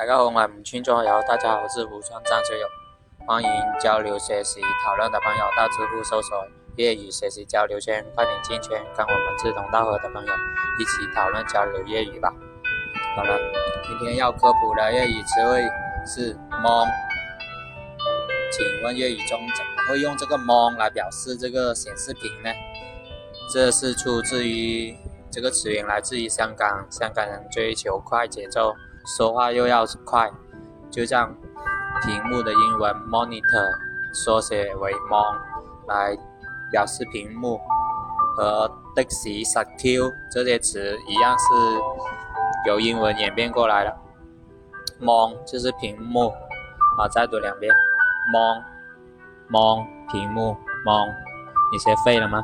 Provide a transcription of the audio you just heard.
大家好，我们群中好友，大家好，我是吴川张学友，欢迎交流学习讨论的朋友到知乎搜索“粤语学习交流圈”，快点进圈，跟我们志同道合的朋友一起讨论交流粤语吧。好了，今天要科普的粤语词汇是 m o 请问粤语中怎么会用这个 m o 来表示这个显示屏呢？这是出自于这个词源来自于香港，香港人追求快节奏。说话又要快，就像屏幕的英文 monitor 缩写为 mon 来表示屏幕，和 d i x i s e c u r 这些词一样是由英文演变过来的。mon 就是屏幕，好，再读两遍 mon mon 屏幕 mon，你学会了吗？